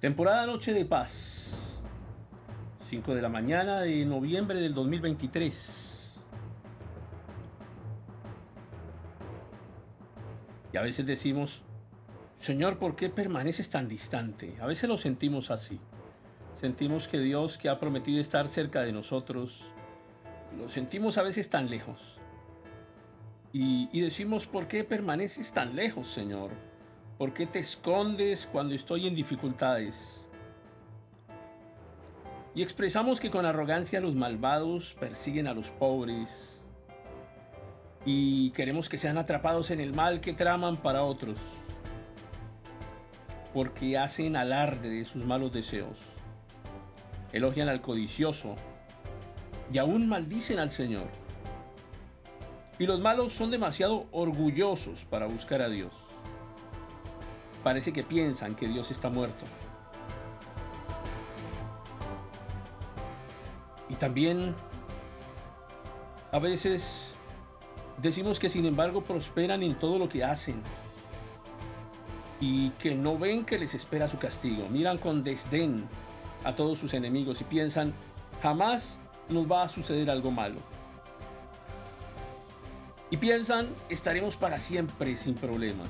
Temporada Noche de Paz. 5 de la mañana de noviembre del 2023. Y a veces decimos, Señor, ¿por qué permaneces tan distante? A veces lo sentimos así. Sentimos que Dios que ha prometido estar cerca de nosotros, lo sentimos a veces tan lejos. Y, y decimos, ¿por qué permaneces tan lejos, Señor? ¿Por qué te escondes cuando estoy en dificultades? Y expresamos que con arrogancia los malvados persiguen a los pobres. Y queremos que sean atrapados en el mal que traman para otros, porque hacen alarde de sus malos deseos, elogian al codicioso. Y aún maldicen al Señor. Y los malos son demasiado orgullosos para buscar a Dios parece que piensan que Dios está muerto. Y también a veces decimos que sin embargo prosperan en todo lo que hacen y que no ven que les espera su castigo. Miran con desdén a todos sus enemigos y piensan, jamás nos va a suceder algo malo. Y piensan, estaremos para siempre sin problemas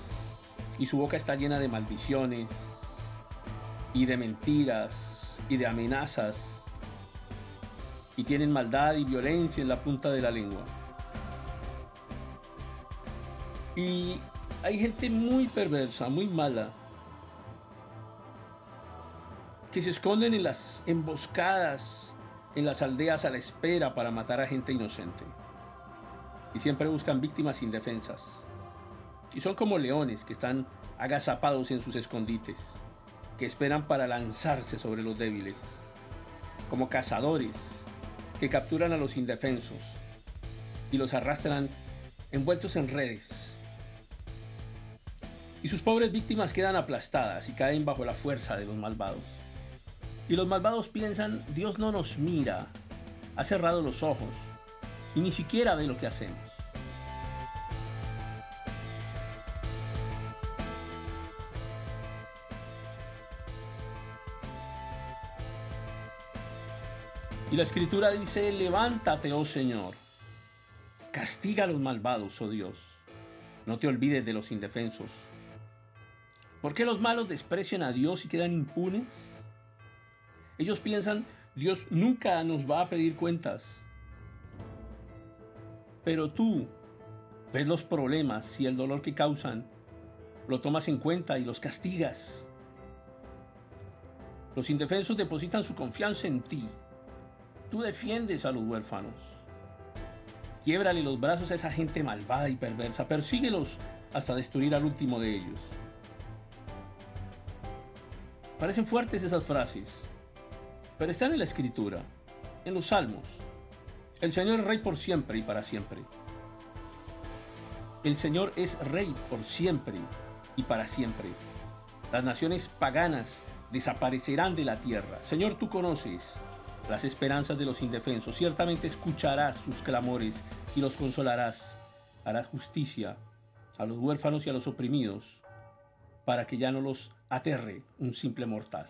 y su boca está llena de maldiciones y de mentiras y de amenazas y tienen maldad y violencia en la punta de la lengua. Y hay gente muy perversa, muy mala, que se esconden en las emboscadas, en las aldeas a la espera para matar a gente inocente. Y siempre buscan víctimas indefensas. Y son como leones que están agazapados en sus escondites, que esperan para lanzarse sobre los débiles. Como cazadores que capturan a los indefensos y los arrastran envueltos en redes. Y sus pobres víctimas quedan aplastadas y caen bajo la fuerza de los malvados. Y los malvados piensan, Dios no nos mira, ha cerrado los ojos y ni siquiera ve lo que hacemos. Y la escritura dice, levántate, oh Señor, castiga a los malvados, oh Dios, no te olvides de los indefensos. ¿Por qué los malos desprecian a Dios y quedan impunes? Ellos piensan, Dios nunca nos va a pedir cuentas. Pero tú ves los problemas y el dolor que causan, lo tomas en cuenta y los castigas. Los indefensos depositan su confianza en ti Tú defiendes a los huérfanos. Quiebrale los brazos a esa gente malvada y perversa. Persíguelos hasta destruir al último de ellos. Parecen fuertes esas frases, pero están en la escritura, en los salmos. El Señor es rey por siempre y para siempre. El Señor es rey por siempre y para siempre. Las naciones paganas desaparecerán de la tierra. Señor, tú conoces las esperanzas de los indefensos. Ciertamente escucharás sus clamores y los consolarás. Harás justicia a los huérfanos y a los oprimidos, para que ya no los aterre un simple mortal.